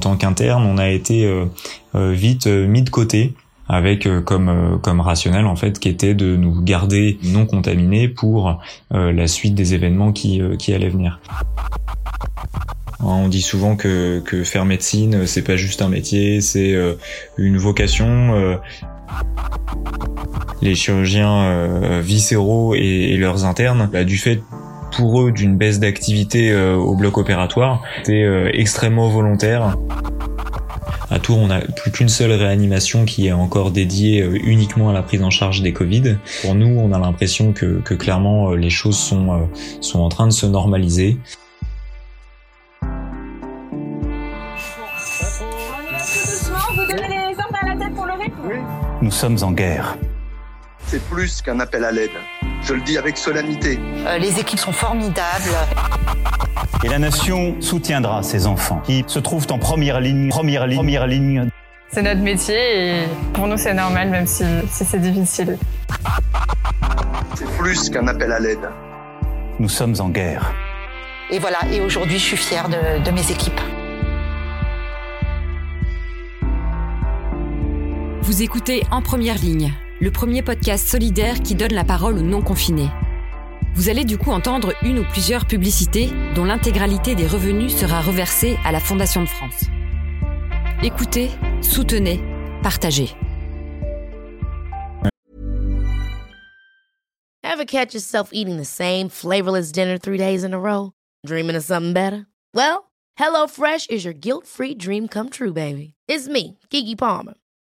En tant qu'interne, on a été vite mis de côté avec comme comme rationnel en fait qui était de nous garder non contaminés pour la suite des événements qui qui allaient venir. On dit souvent que, que faire médecine, c'est pas juste un métier, c'est une vocation les chirurgiens euh, viscéraux et, leurs internes, bah, du fait pour eux d'une baisse d'activité euh, au bloc opératoire, c'était euh, extrêmement volontaire. À Tours, on n'a plus qu'une seule réanimation qui est encore dédiée uniquement à la prise en charge des Covid. Pour nous, on a l'impression que, que, clairement les choses sont, sont en train de se normaliser. Nous sommes en guerre c'est plus qu'un appel à l'aide. Je le dis avec solennité. Euh, les équipes sont formidables. Et la nation soutiendra ces enfants qui se trouvent en première ligne, première ligne, première ligne. C'est notre métier et pour nous c'est normal même si, c'est difficile. C'est plus qu'un appel à l'aide. Nous sommes en guerre. Et voilà, et aujourd'hui je suis fière de, de mes équipes. Vous écoutez En Première Ligne, le premier podcast solidaire qui donne la parole aux non-confinés. Vous allez du coup entendre une ou plusieurs publicités dont l'intégralité des revenus sera reversée à la Fondation de France. Écoutez, soutenez, partagez. Ever catch yourself eating the same flavorless dinner three days in a row? Dreaming of something better? Well, HelloFresh is your guilt-free dream come true, baby. It's me, Kiki Palmer.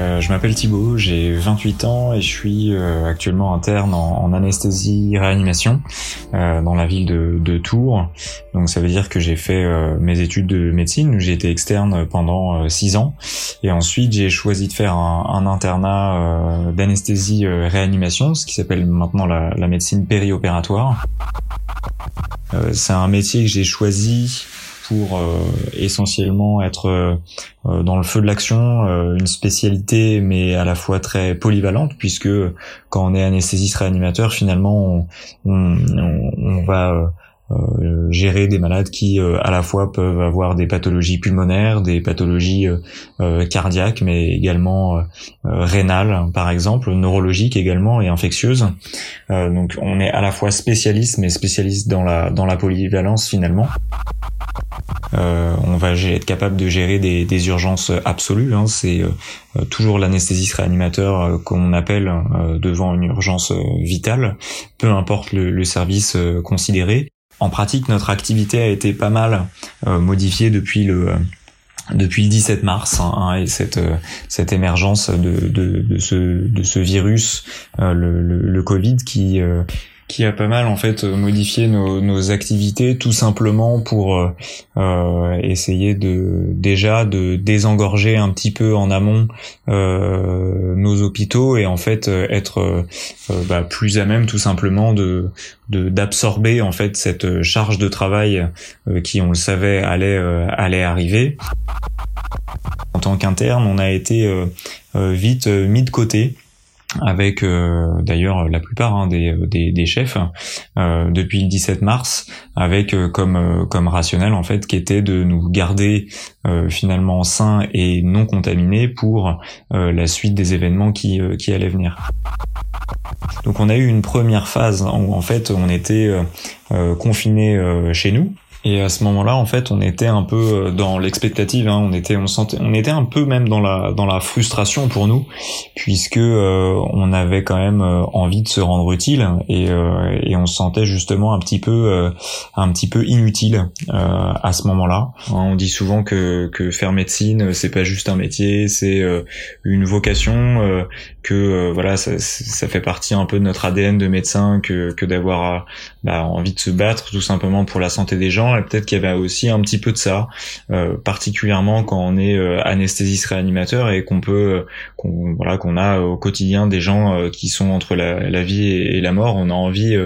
Euh, je m'appelle Thibaut, j'ai 28 ans et je suis euh, actuellement interne en, anesthésie réanimation euh, dans la ville de, Tours. Donc ça veut dire que j'ai fait mes études de médecine, j'ai été externe pendant 6 ans et ensuite j'ai choisi de faire un, internat d'anesthésie réanimation, ce qui s'appelle maintenant la, la médecine périopératoire. C'est un métier que j'ai choisi pour euh, essentiellement être euh, euh, dans le feu de l'action, une spécialité mais à la fois très polyvalente puisque quand on est anesthésiste réanimateur finalement on, on, on va gérer des malades qui à la fois peuvent avoir des pathologies pulmonaires, des pathologies cardiaques, mais également rénales par exemple, neurologiques également et infectieuses. donc on est à la fois spécialiste mais spécialiste dans la dans la polyvalence finalement. Euh, on va être capable de gérer des, urgences absolues. Hein. C'est euh, toujours l'anesthésiste réanimateur euh, qu'on appelle devant une urgence vitale, peu importe le, service considéré. En pratique, notre activité a été pas mal modifiée depuis le depuis le 17 mars hein, et cette cette émergence de, de, ce de ce virus le, le, Covid qui qui a pas mal en fait modifié nos, nos activités tout simplement pour euh, euh, essayer de déjà de désengorger un petit peu en amont euh, nos hôpitaux et en fait être euh, bah, plus à même tout simplement de d'absorber en fait cette charge de travail qui on le savait allait allait arriver. En tant qu'interne on a été vite mis de côté avec euh, d'ailleurs la plupart hein, des, des, des, chefs euh, depuis le 17 mars, avec euh, comme comme rationnel en fait qui était de nous garder finalement sains et non contaminés pour la suite des événements qui qui allaient venir. Donc on a eu une première phase où en fait on était confinés chez nous et à ce moment-là, en fait, on était un peu euh, dans l'expectative. Hein, on était, on sentait, on était un peu même dans la dans la frustration pour nous, puisque euh, on avait quand même euh, envie de se rendre utile et, et on se sentait justement un petit peu un petit peu inutile à ce moment-là. Hein, on dit souvent que que faire médecine, c'est pas juste un métier, c'est une vocation, que voilà, ça, ça fait partie un peu de notre ADN de médecin, que que d'avoir bah, envie de se battre tout simplement pour la santé des gens et peut-être qu'il y avait aussi un petit peu de ça, euh, particulièrement quand on est euh, anesthésiste réanimateur et qu'on peut qu'on voilà qu'on a au quotidien des gens qui sont entre la, vie et, la mort. On a envie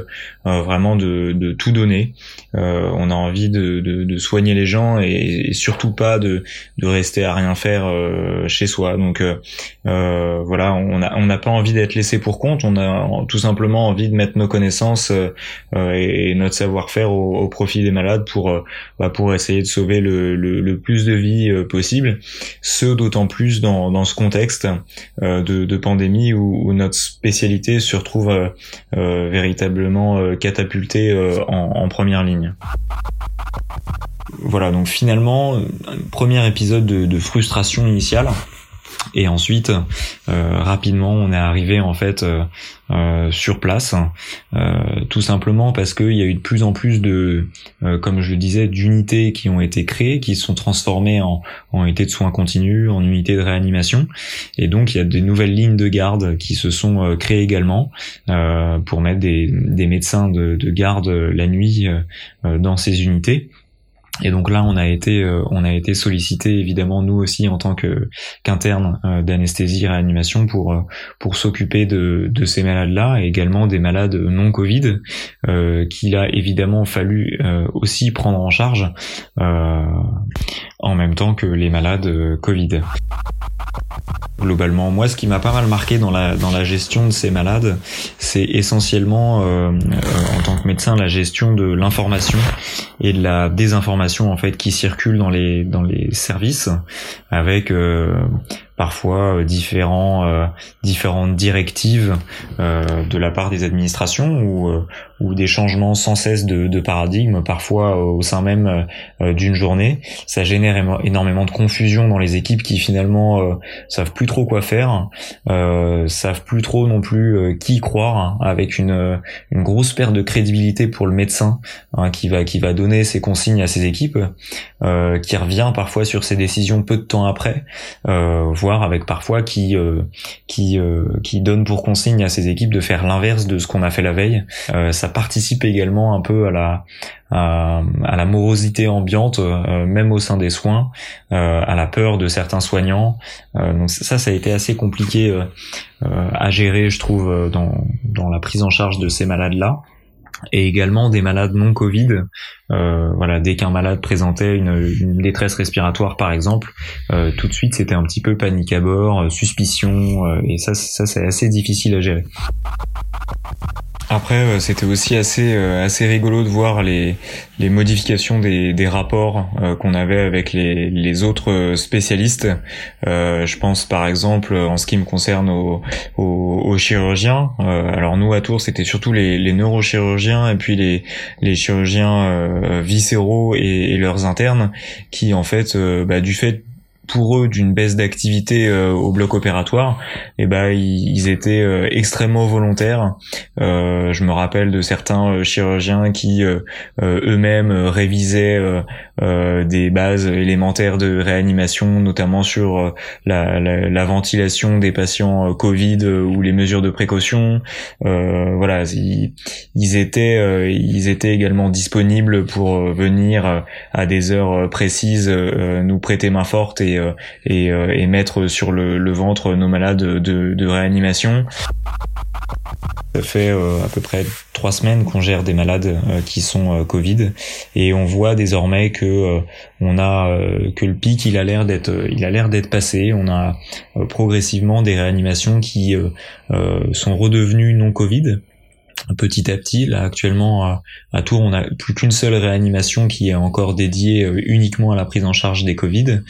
vraiment de, tout donner. on a envie de, soigner les gens et, surtout pas de, rester à rien faire chez soi. Donc voilà, on n'a on n'a pas envie d'être laissé pour compte. On a tout simplement envie de mettre nos connaissances et, notre savoir-faire au, profit des malades pour bah, pour essayer de sauver le, le, plus de vies possible. Ce d'autant plus dans, dans ce contexte euh, de, de, pandémie où, notre spécialité se retrouve euh, euh, véritablement catapultée en, en première ligne voilà, donc finalement, premier épisode de, de frustration initiale. Et ensuite, euh, rapidement, on est arrivé en fait euh, euh, sur place, tout simplement parce qu'il y a eu de plus en plus de, comme je le disais, d'unités qui ont été créées, qui se sont transformées en, en unités de soins continus, en unités de réanimation. Et donc, il y a des nouvelles lignes de garde qui se sont créées également pour mettre des, des médecins de, de garde la nuit dans ces unités. Et donc là, on a été, euh, on a été sollicité évidemment nous aussi en tant que qu'interne euh, d'anesthésie réanimation pour euh, pour s'occuper de, de ces malades-là et également des malades non Covid qu'il a évidemment fallu aussi prendre en charge en même temps que les malades Covid globalement. Moi, ce qui m'a pas mal marqué dans la dans la gestion de ces malades, c'est essentiellement euh, en tant que médecin la gestion de l'information et de la désinformation en fait qui circule dans les dans les services avec euh, parfois euh, différents euh, différentes directives euh, de la part des administrations ou ou des changements sans cesse de, de paradigme parfois au sein même d'une journée. Ça génère énormément de confusion dans les équipes qui finalement savent plus trop quoi faire savent plus trop non plus qui croire hein, avec une une grosse perte de crédibilité pour le médecin hein, qui va qui va donner ses consignes à ses équipes qui revient parfois sur ses décisions peu de temps après avec parfois qui euh, qui euh, qui donne pour consigne à ses équipes de faire l'inverse de ce qu'on a fait la veille. Euh, ça participe également un peu à la à, la morosité ambiante, même au sein des soins, à la peur de certains soignants. donc ça, ça a été assez compliqué à gérer, je trouve, dans dans la prise en charge de ces malades là et également des malades non Covid. Euh, voilà, dès qu'un malade présentait une, une, détresse respiratoire, par exemple, euh, tout de suite c'était un petit peu panique à bord, euh, suspicion, euh, et ça, ça c'est assez difficile à gérer. Après, euh, c'était aussi assez euh, assez rigolo de voir les les modifications des, des rapports euh, qu'on avait avec les, les autres spécialistes. je pense par exemple en ce qui me concerne aux, aux, chirurgiens. alors nous à Tours, c'était surtout les, les neurochirurgiens et puis les les chirurgiens viscéraux et, et, leurs internes qui en fait, bah, du fait pour eux d'une baisse d'activité euh, au bloc opératoire, et eh ben ils, étaient euh, extrêmement volontaires. Euh, je me rappelle de certains chirurgiens qui eux-mêmes révisaient des bases élémentaires de réanimation, notamment sur la, la, la, ventilation des patients Covid ou les mesures de précaution. voilà, ils, ils étaient ils étaient également disponibles pour venir à des heures précises nous prêter main forte et euh, euh, et, mettre sur le, ventre nos malades de, réanimation. Ça fait euh, à peu près trois semaines qu'on gère des malades qui sont Covid et on voit désormais que on a que le pic il a l'air d'être il a l'air d'être passé. On a progressivement des réanimations qui sont redevenues non Covid petit à petit. Là, actuellement, à, Tours, on n'a plus qu'une seule réanimation qui est encore dédiée euh, uniquement à la prise en charge des Covid.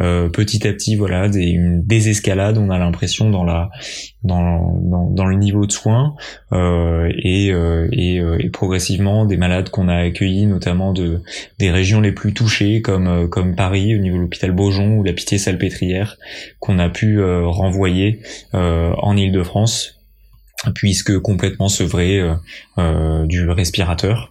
Euh, petit à petit, voilà, des, une désescalade, on a l'impression dans le niveau de soins euh, et, et, progressivement des malades qu'on a accueillis, notamment de des régions les plus touchées comme comme Paris au niveau de l'hôpital Beaujon ou la Pitié-Salpêtrière, qu'on a pu renvoyer en Île-de-France puisque complètement sevré euh, euh, du respirateur.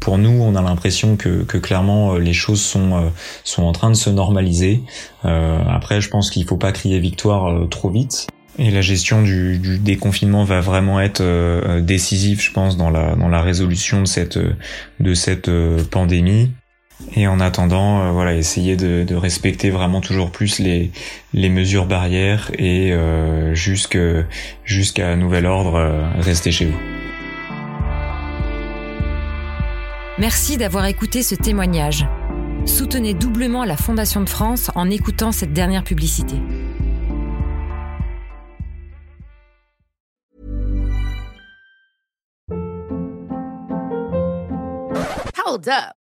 Pour nous, on a l'impression que, clairement euh, les choses sont sont en train de se normaliser. après, je pense qu'il faut pas crier victoire trop vite. Et la gestion du, du, déconfinement va vraiment être décisive, je pense, dans la dans la résolution de cette de cette pandémie. Et en attendant, voilà, essayer de, de, respecter vraiment toujours plus les, les mesures barrières et jusqu'à nouvel ordre, rester chez vous. Merci d'avoir écouté ce témoignage. Soutenez doublement la Fondation de France en écoutant cette dernière publicité. Hold up.